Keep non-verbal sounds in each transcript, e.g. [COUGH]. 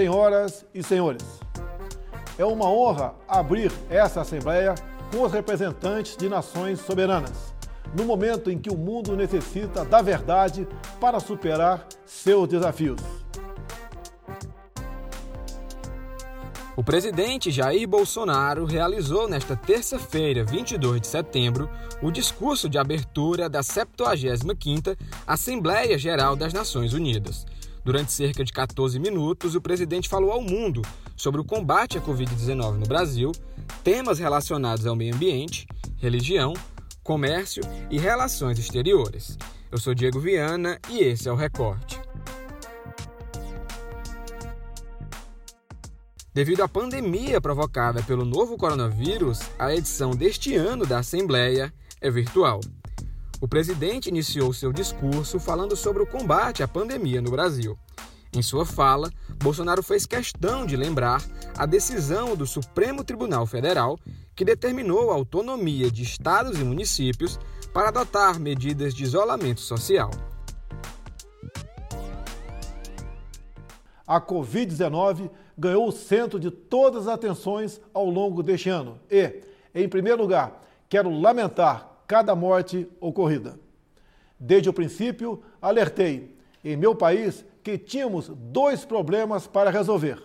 senhoras e senhores. É uma honra abrir essa Assembleia com os representantes de nações soberanas, no momento em que o mundo necessita da verdade para superar seus desafios. O presidente Jair Bolsonaro realizou nesta terça-feira, 22 de setembro, o discurso de abertura da 75ª Assembleia Geral das Nações Unidas. Durante cerca de 14 minutos, o presidente falou ao mundo sobre o combate à Covid-19 no Brasil, temas relacionados ao meio ambiente, religião, comércio e relações exteriores. Eu sou Diego Viana e esse é o Recorte. Devido à pandemia provocada pelo novo coronavírus, a edição deste ano da Assembleia é virtual. O presidente iniciou seu discurso falando sobre o combate à pandemia no Brasil. Em sua fala, Bolsonaro fez questão de lembrar a decisão do Supremo Tribunal Federal que determinou a autonomia de estados e municípios para adotar medidas de isolamento social. A Covid-19 ganhou o centro de todas as atenções ao longo deste ano. E, em primeiro lugar, quero lamentar cada morte ocorrida. Desde o princípio, alertei em meu país que tínhamos dois problemas para resolver: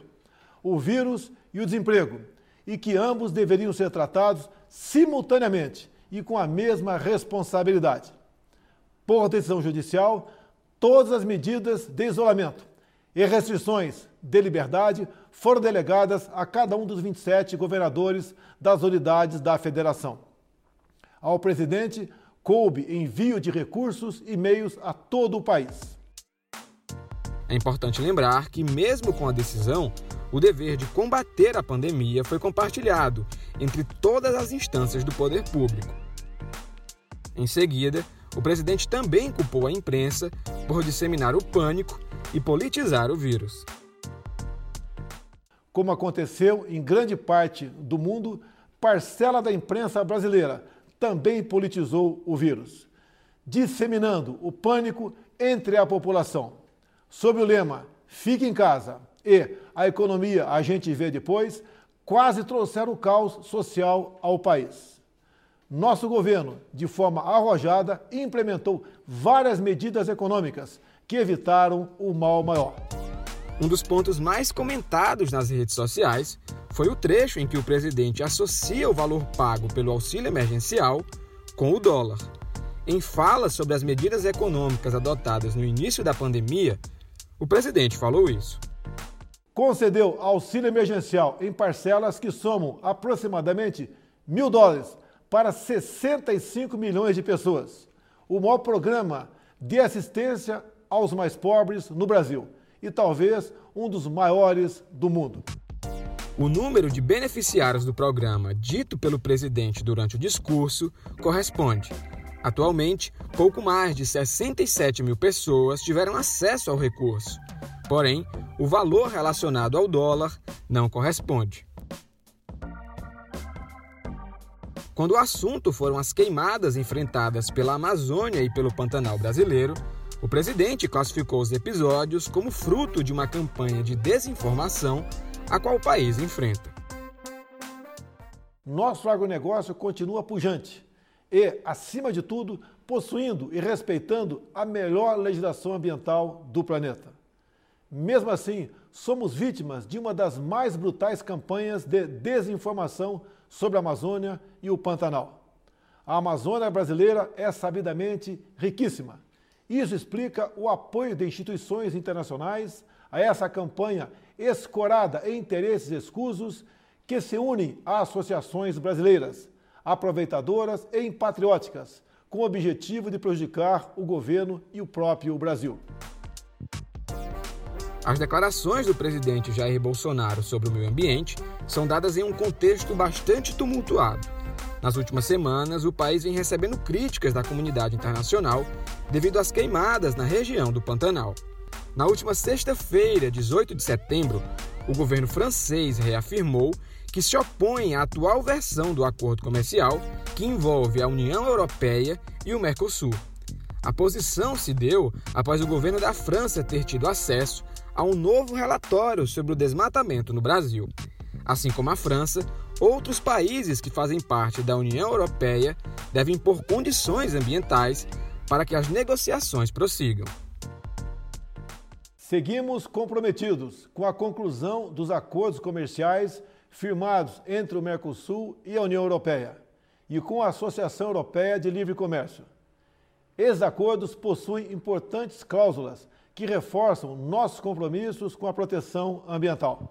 o vírus e o desemprego, e que ambos deveriam ser tratados simultaneamente e com a mesma responsabilidade. Por decisão judicial, todas as medidas de isolamento e restrições de liberdade foram delegadas a cada um dos 27 governadores das unidades da federação. Ao presidente coube envio de recursos e meios a todo o país. É importante lembrar que, mesmo com a decisão, o dever de combater a pandemia foi compartilhado entre todas as instâncias do poder público. Em seguida, o presidente também culpou a imprensa por disseminar o pânico e politizar o vírus. Como aconteceu em grande parte do mundo, parcela da imprensa brasileira também politizou o vírus, disseminando o pânico entre a população. Sob o lema Fique em casa e a economia a gente vê depois, quase trouxeram o caos social ao país. Nosso governo, de forma arrojada, implementou várias medidas econômicas que evitaram o mal maior. Um dos pontos mais comentados nas redes sociais foi o trecho em que o presidente associa o valor pago pelo auxílio emergencial com o dólar. Em fala sobre as medidas econômicas adotadas no início da pandemia, o presidente falou isso. Concedeu auxílio emergencial em parcelas que somam aproximadamente mil dólares para 65 milhões de pessoas. O maior programa de assistência aos mais pobres no Brasil e talvez um dos maiores do mundo. O número de beneficiários do programa dito pelo presidente durante o discurso corresponde. Atualmente, pouco mais de 67 mil pessoas tiveram acesso ao recurso. Porém, o valor relacionado ao dólar não corresponde. Quando o assunto foram as queimadas enfrentadas pela Amazônia e pelo Pantanal brasileiro, o presidente classificou os episódios como fruto de uma campanha de desinformação a qual o país enfrenta. Nosso agronegócio continua pujante e, acima de tudo, possuindo e respeitando a melhor legislação ambiental do planeta. Mesmo assim, somos vítimas de uma das mais brutais campanhas de desinformação sobre a Amazônia e o Pantanal. A Amazônia brasileira é sabidamente riquíssima isso explica o apoio de instituições internacionais a essa campanha escorada em interesses escusos que se unem a associações brasileiras, aproveitadoras e patrióticas, com o objetivo de prejudicar o governo e o próprio Brasil. As declarações do presidente Jair Bolsonaro sobre o meio ambiente são dadas em um contexto bastante tumultuado. Nas últimas semanas, o país vem recebendo críticas da comunidade internacional devido às queimadas na região do Pantanal. Na última sexta-feira, 18 de setembro, o governo francês reafirmou que se opõe à atual versão do acordo comercial que envolve a União Europeia e o Mercosul. A posição se deu após o governo da França ter tido acesso a um novo relatório sobre o desmatamento no Brasil. Assim como a França, outros países que fazem parte da União Europeia devem impor condições ambientais para que as negociações prossigam. Seguimos comprometidos com a conclusão dos acordos comerciais firmados entre o Mercosul e a União Europeia e com a Associação Europeia de Livre Comércio. Esses acordos possuem importantes cláusulas que reforçam nossos compromissos com a proteção ambiental.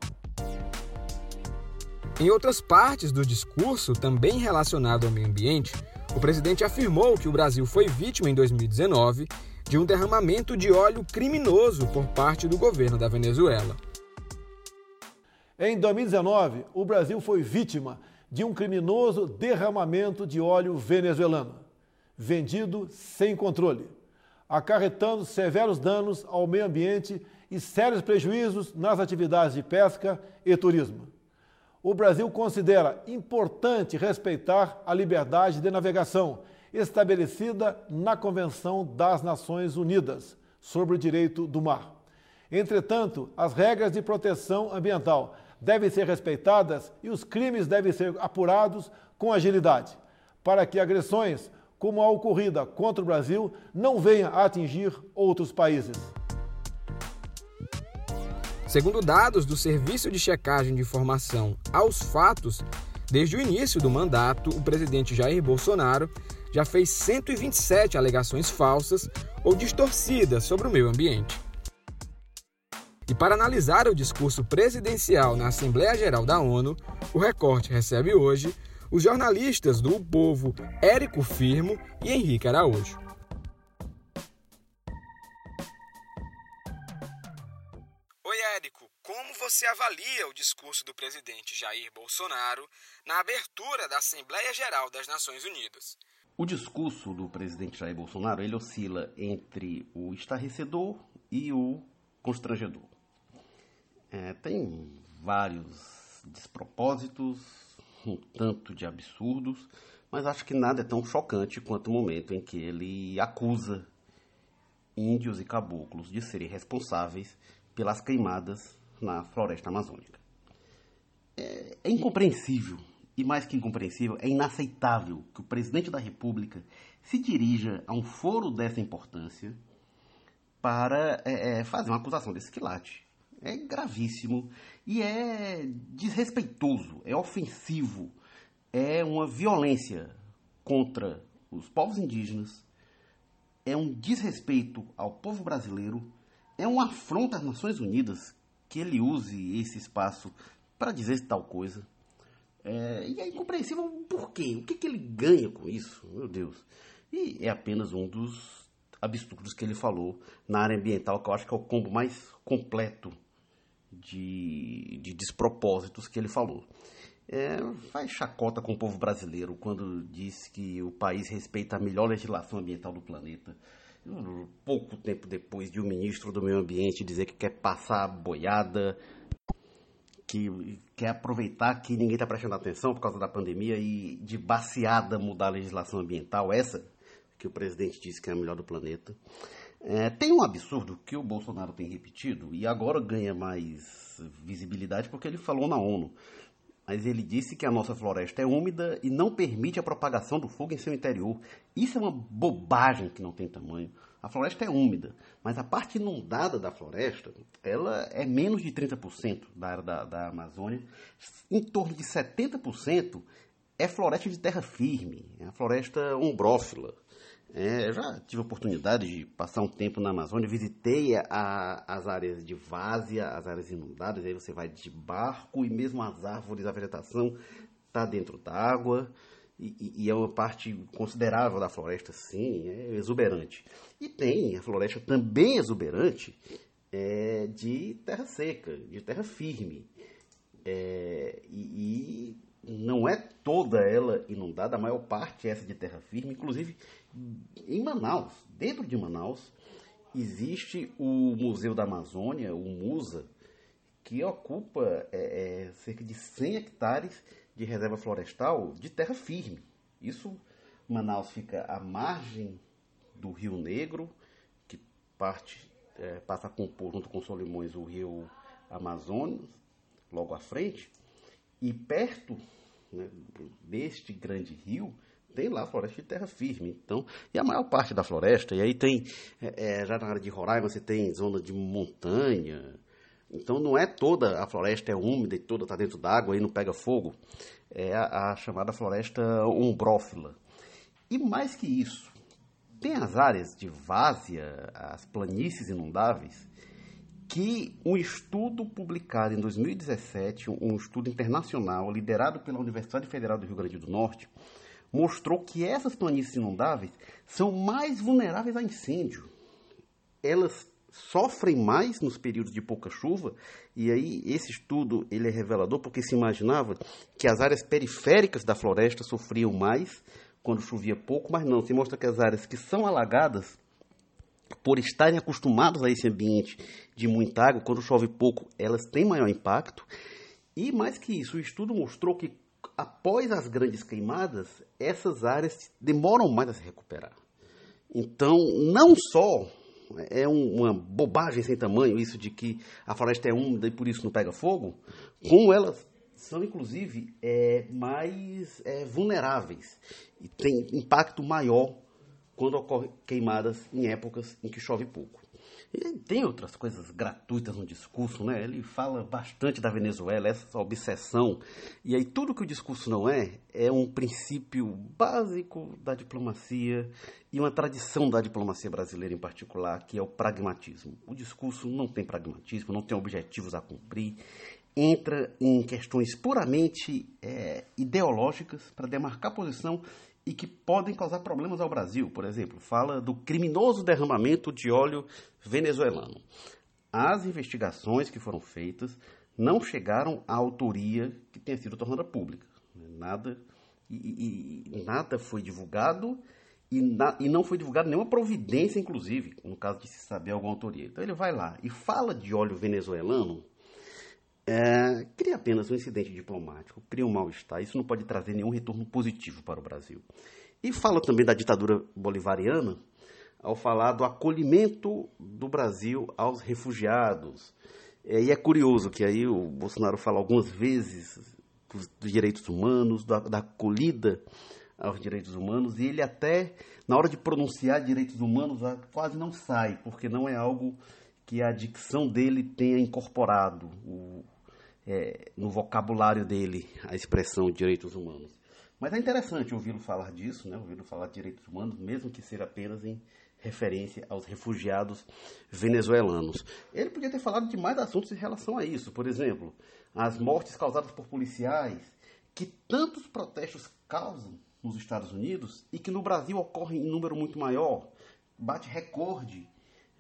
Em outras partes do discurso, também relacionado ao meio ambiente, o presidente afirmou que o Brasil foi vítima em 2019 de um derramamento de óleo criminoso por parte do governo da Venezuela. Em 2019, o Brasil foi vítima de um criminoso derramamento de óleo venezuelano, vendido sem controle, acarretando severos danos ao meio ambiente e sérios prejuízos nas atividades de pesca e turismo o Brasil considera importante respeitar a liberdade de navegação estabelecida na Convenção das Nações Unidas sobre o Direito do Mar. Entretanto, as regras de proteção ambiental devem ser respeitadas e os crimes devem ser apurados com agilidade, para que agressões como a ocorrida contra o Brasil não venham a atingir outros países. Segundo dados do Serviço de Checagem de Informação aos Fatos, desde o início do mandato, o presidente Jair Bolsonaro já fez 127 alegações falsas ou distorcidas sobre o meio ambiente. E para analisar o discurso presidencial na Assembleia Geral da ONU, o Recorte recebe hoje os jornalistas do o Povo Érico Firmo e Henrique Araújo. Você avalia o discurso do presidente Jair Bolsonaro na abertura da Assembleia Geral das Nações Unidas? O discurso do presidente Jair Bolsonaro ele oscila entre o estarrecedor e o constrangedor. É, tem vários despropósitos, um tanto de absurdos, mas acho que nada é tão chocante quanto o momento em que ele acusa índios e caboclos de serem responsáveis pelas queimadas na floresta amazônica. É, é incompreensível, e mais que incompreensível, é inaceitável que o presidente da República se dirija a um foro dessa importância para é, é, fazer uma acusação desse quilate. É gravíssimo e é desrespeitoso, é ofensivo, é uma violência contra os povos indígenas, é um desrespeito ao povo brasileiro, é uma afronta às Nações Unidas que ele use esse espaço para dizer tal coisa. É, e é incompreensível por quê? O que, que ele ganha com isso? Meu Deus. E é apenas um dos absurdos que ele falou na área ambiental, que eu acho que é o combo mais completo de, de despropósitos que ele falou. É, faz chacota com o povo brasileiro quando diz que o país respeita a melhor legislação ambiental do planeta pouco tempo depois de o um ministro do Meio Ambiente dizer que quer passar boiada, que quer aproveitar que ninguém está prestando atenção por causa da pandemia e de baseada mudar a legislação ambiental, essa que o presidente disse que é a melhor do planeta. É, tem um absurdo que o Bolsonaro tem repetido e agora ganha mais visibilidade porque ele falou na ONU mas ele disse que a nossa floresta é úmida e não permite a propagação do fogo em seu interior. Isso é uma bobagem que não tem tamanho. A floresta é úmida, mas a parte inundada da floresta, ela é menos de 30% da área da, da Amazônia. Em torno de 70% é floresta de terra firme, é a floresta umbrófila. É, já tive a oportunidade de passar um tempo na Amazônia, visitei a, as áreas de várzea, as áreas inundadas, aí você vai de barco e mesmo as árvores, a vegetação está dentro d'água e, e, é uma parte considerável da floresta, sim, é exuberante. E tem a floresta também exuberante é, de terra seca, de terra firme. É, e, e não é toda ela inundada, a maior parte é essa de terra firme, inclusive em Manaus, dentro de Manaus, existe o Museu da Amazônia, o MUSA, que ocupa é, é, cerca de 100 hectares de reserva florestal de terra firme. Isso, Manaus fica à margem do Rio Negro, que parte é, passa a compor, junto com Solimões, o rio Amazonas, logo à frente, e perto né, deste grande rio tem lá floresta de terra firme. Então, e a maior parte da floresta, e aí tem, é, é, já na área de Roraima, você tem zona de montanha. Então, não é toda a floresta é úmida e toda está dentro d'água e não pega fogo. É a, a chamada floresta umbrófila. E mais que isso, tem as áreas de várzea, as planícies inundáveis, que um estudo publicado em 2017, um estudo internacional liderado pela Universidade Federal do Rio Grande do Norte, mostrou que essas planícies inundáveis são mais vulneráveis a incêndio. Elas sofrem mais nos períodos de pouca chuva, e aí esse estudo ele é revelador porque se imaginava que as áreas periféricas da floresta sofriam mais quando chovia pouco, mas não, se mostra que as áreas que são alagadas por estarem acostumados a esse ambiente de muita água, quando chove pouco, elas têm maior impacto. E mais que isso, o estudo mostrou que após as grandes queimadas, essas áreas demoram mais a se recuperar. Então, não só é uma bobagem sem tamanho isso de que a floresta é úmida e por isso não pega fogo, como elas são inclusive é, mais é, vulneráveis e têm impacto maior quando ocorrem queimadas em épocas em que chove pouco. E tem outras coisas gratuitas no discurso, né? Ele fala bastante da Venezuela, essa obsessão. E aí tudo que o discurso não é, é um princípio básico da diplomacia e uma tradição da diplomacia brasileira em particular, que é o pragmatismo. O discurso não tem pragmatismo, não tem objetivos a cumprir, entra em questões puramente é, ideológicas para demarcar posição e que podem causar problemas ao Brasil. Por exemplo, fala do criminoso derramamento de óleo venezuelano. As investigações que foram feitas não chegaram à autoria que tenha sido tornada pública. Nada, e, e, nada foi divulgado e, na, e, não foi divulgada nenhuma providência, inclusive, no caso de se saber alguma autoria. Então ele vai lá e fala de óleo venezuelano é, cria apenas um incidente diplomático, cria um mal-estar. Isso não pode trazer nenhum retorno positivo para o Brasil. E fala também da ditadura bolivariana, ao falar do acolhimento do Brasil aos refugiados. É, e é curioso que aí o Bolsonaro fala algumas vezes dos, dos direitos humanos, da, da acolhida aos direitos humanos, e ele até, na hora de pronunciar direitos humanos, quase não sai, porque não é algo que a dicção dele tenha incorporado. O, é, no vocabulário dele a expressão direitos humanos. Mas é interessante ouvi-lo falar disso, né? ouvi-lo falar de direitos humanos, mesmo que seja apenas em referência aos refugiados venezuelanos. Ele podia ter falado de mais assuntos em relação a isso, por exemplo, as mortes causadas por policiais, que tantos protestos causam nos Estados Unidos e que no Brasil ocorrem em número muito maior, bate recorde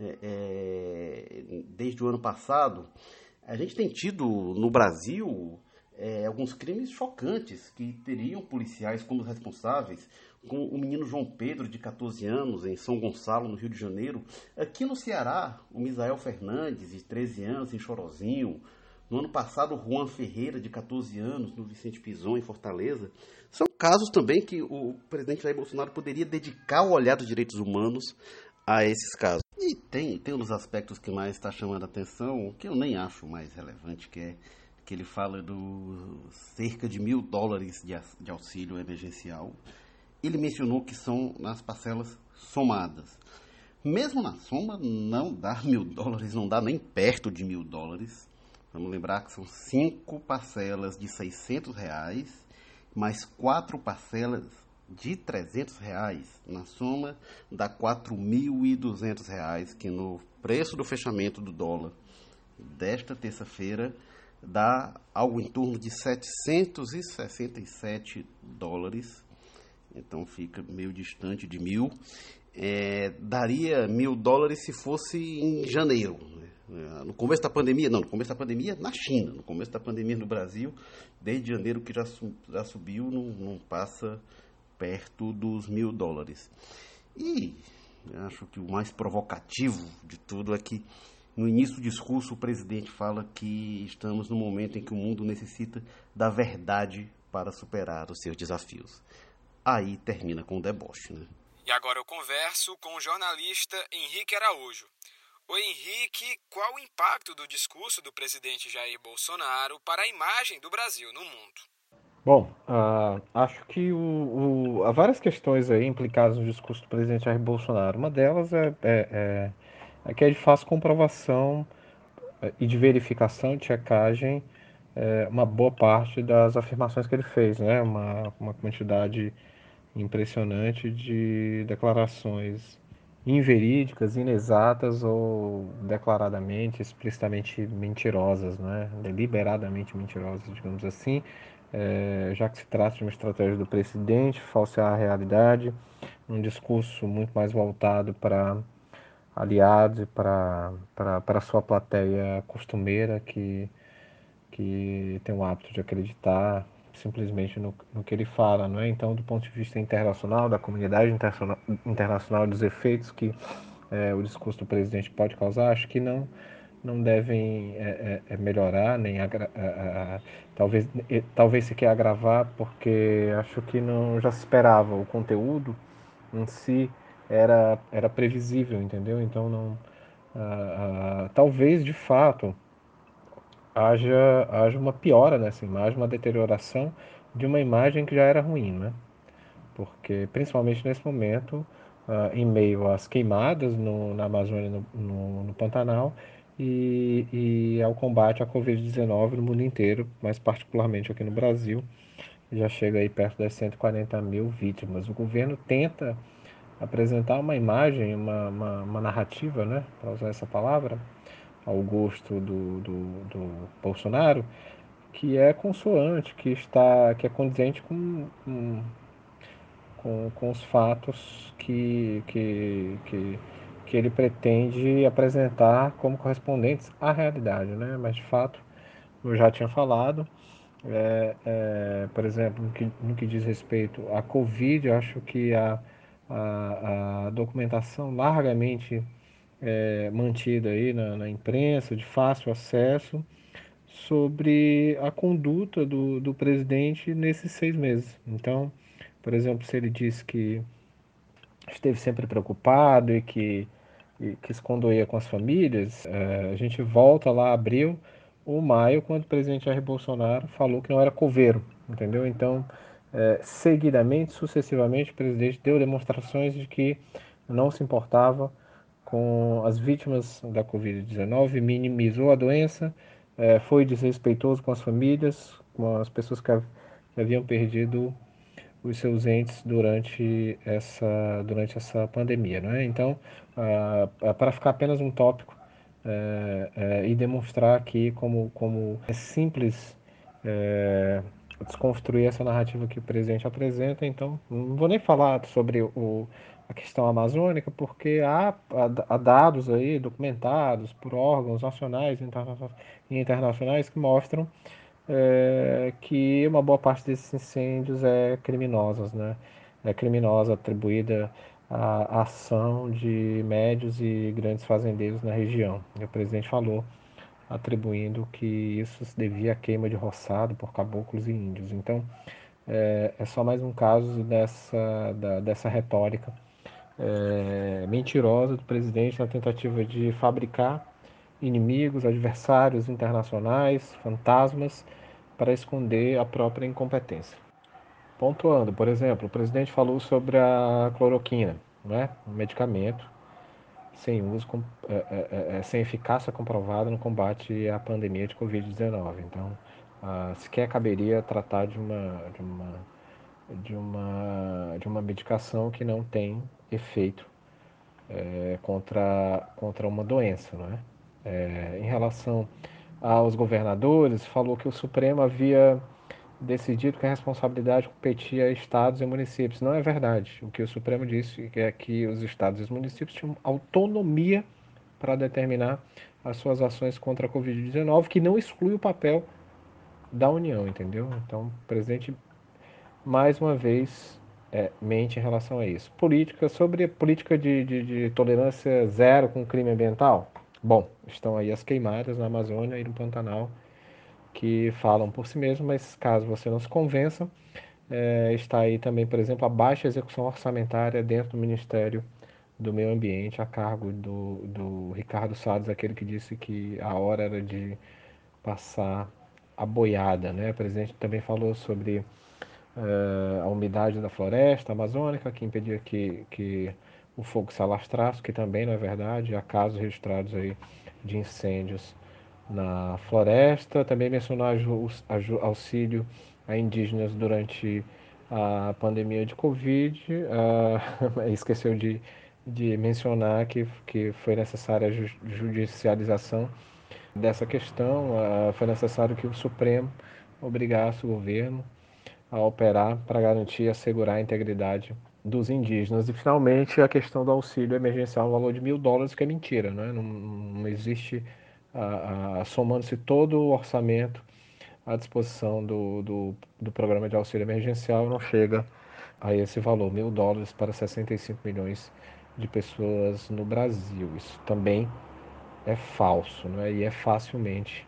é, é, desde o ano passado. A gente tem tido no Brasil é, alguns crimes chocantes que teriam policiais como responsáveis, com o menino João Pedro, de 14 anos, em São Gonçalo, no Rio de Janeiro. Aqui no Ceará, o Misael Fernandes, de 13 anos, em Chorozinho. No ano passado, o Juan Ferreira, de 14 anos, no Vicente Pison, em Fortaleza. São casos também que o presidente Jair Bolsonaro poderia dedicar o olhar dos direitos humanos a esses casos. E tem, tem um dos aspectos que mais está chamando a atenção, que eu nem acho mais relevante, que é que ele fala do cerca de mil dólares de, de auxílio emergencial. Ele mencionou que são nas parcelas somadas. Mesmo na soma, não dá [LAUGHS] mil dólares, não dá nem perto de mil dólares. Vamos lembrar que são cinco parcelas de 600 reais, mais quatro parcelas de 300 reais, na soma dá 4.200 reais, que no preço do fechamento do dólar desta terça-feira dá algo em torno de 767 dólares, então fica meio distante de mil. É, daria mil dólares se fosse em janeiro. Né? No começo da pandemia, não, no começo da pandemia na China, no começo da pandemia no Brasil, desde janeiro que já, já subiu, não, não passa perto dos mil dólares. E acho que o mais provocativo de tudo é que no início do discurso o presidente fala que estamos no momento em que o mundo necessita da verdade para superar os seus desafios. Aí termina com o deboche, né? E agora eu converso com o jornalista Henrique Araújo. Oi, Henrique, qual o impacto do discurso do presidente Jair Bolsonaro para a imagem do Brasil no mundo? Bom, uh, acho que o, o, há várias questões aí implicadas no discurso do presidente Jair Bolsonaro. Uma delas é, é, é, é que de fácil comprovação é, e de verificação, de checagem, é, uma boa parte das afirmações que ele fez, né? uma, uma quantidade impressionante de declarações inverídicas, inexatas ou declaradamente, explicitamente mentirosas, né? deliberadamente mentirosas, digamos assim, é, já que se trata de uma estratégia do presidente falsear a realidade, um discurso muito mais voltado para aliados e para a sua plateia costumeira que, que tem o hábito de acreditar simplesmente no, no que ele fala, não é? Então, do ponto de vista internacional, da comunidade internacional, dos efeitos que é, o discurso do presidente pode causar, acho que não não devem é, é, é melhorar nem agra, talvez talvez se quer agravar porque acho que não já se esperava o conteúdo em si era era previsível entendeu então não talvez de fato haja, haja uma piora nessa imagem, uma deterioração de uma imagem que já era ruim, né? Porque, principalmente nesse momento, uh, em meio às queimadas no, na Amazônia, no, no, no Pantanal, e, e, ao combate à Covid-19 no mundo inteiro, mas particularmente aqui no Brasil, já chega aí perto das 140 mil vítimas. O governo tenta apresentar uma imagem, uma, uma, uma narrativa, né, para usar essa palavra, ao gosto do, do, do, Bolsonaro, que é consoante, que está, que é condizente com, com, com os fatos que, que, que, que ele pretende apresentar como correspondentes à realidade, né? Mas de fato, eu já tinha falado, é, é, por exemplo, no que, no que diz respeito à Covid, acho que a, a, a documentação largamente é, mantida aí na, na, imprensa, de fácil acesso, sobre a conduta do, do presidente nesses seis meses. Então, por exemplo, se ele disse que esteve sempre preocupado e que, e com as famílias, é, a gente volta lá abril ou maio, quando o presidente Jair Bolsonaro falou que não era coveiro, entendeu? Então, é, seguidamente, sucessivamente, o presidente deu demonstrações de que não se importava com as vítimas da Covid-19, minimizou a doença, é, foi desrespeitoso com as famílias, com as pessoas que haviam perdido os seus entes durante essa, durante essa pandemia. Não é? Então, ah, para ficar apenas um tópico é, é, e demonstrar aqui como, como é simples é, desconstruir essa narrativa que o presidente apresenta, então não vou nem falar sobre o, a questão amazônica, porque há, há, dados aí documentados por órgãos nacionais e internacionais que mostram é, que uma boa parte desses incêndios é criminosas, né? É criminosa atribuída à ação de médios e grandes fazendeiros na região. E o presidente falou atribuindo que isso se devia à queima de roçado por caboclos e índios. Então, é, é só mais um caso dessa, da, dessa retórica é, mentirosa do presidente na tentativa de fabricar inimigos, adversários internacionais, fantasmas, para esconder a própria incompetência. Pontuando, por exemplo, o presidente falou sobre a cloroquina, né? um medicamento sem uso, é, é, é, sem eficácia comprovada no combate à pandemia de Covid-19. Então, ah, sequer caberia tratar de uma, de uma de uma, de uma medicação que não tem efeito é, contra, contra uma doença. Não é? É, em relação aos governadores, falou que o Supremo havia decidido que a responsabilidade competia a estados e municípios. Não é verdade. O que o Supremo disse é que os estados e os municípios tinham autonomia para determinar as suas ações contra a Covid-19, que não exclui o papel da União, entendeu? Então, o presidente mais uma vez, é, mente em relação a isso. Política, sobre a política de, de, de, tolerância zero com crime ambiental. Bom, estão aí as queimadas na Amazônia e no Pantanal que falam por si mesmo, mas caso você não se convença, é, está aí também, por exemplo, a baixa execução orçamentária dentro do Ministério do meio ambiente a cargo do, do Ricardo Salles, aquele que disse que a hora era de passar a boiada. Né? O presidente também falou sobre uh, a umidade da floresta amazônica, que impedia que, que o fogo se alastrasse, que também não é verdade. Há casos registrados aí de incêndios na floresta. Também mencionou auxílio a indígenas durante a pandemia de Covid. [LAUGHS] Uh, esqueceu de, de mencionar que, que foi necessária a judicialização dessa questão. Uh, foi necessário que o Supremo obrigasse o governo a operar para garantir e assegurar a integridade dos indígenas. E, finalmente, a questão do auxílio emergencial no valor de mil dólares, que é mentira, né? não, não existe, somando-se todo o orçamento à disposição do, do, do, programa de auxílio emergencial, não chega a esse valor, mil dólares para 65 milhões de pessoas no Brasil. Isso também é falso né? e é facilmente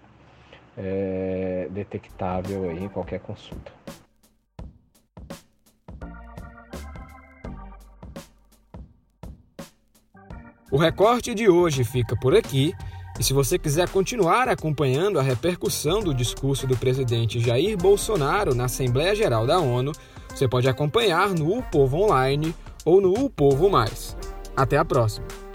é, detectável em qualquer consulta. O recorte de hoje fica por aqui. E se você quiser continuar acompanhando a repercussão do discurso do presidente Jair Bolsonaro na Assembleia Geral da ONU, você pode acompanhar no O Povo Online ou no O Povo Mais. Até a próxima!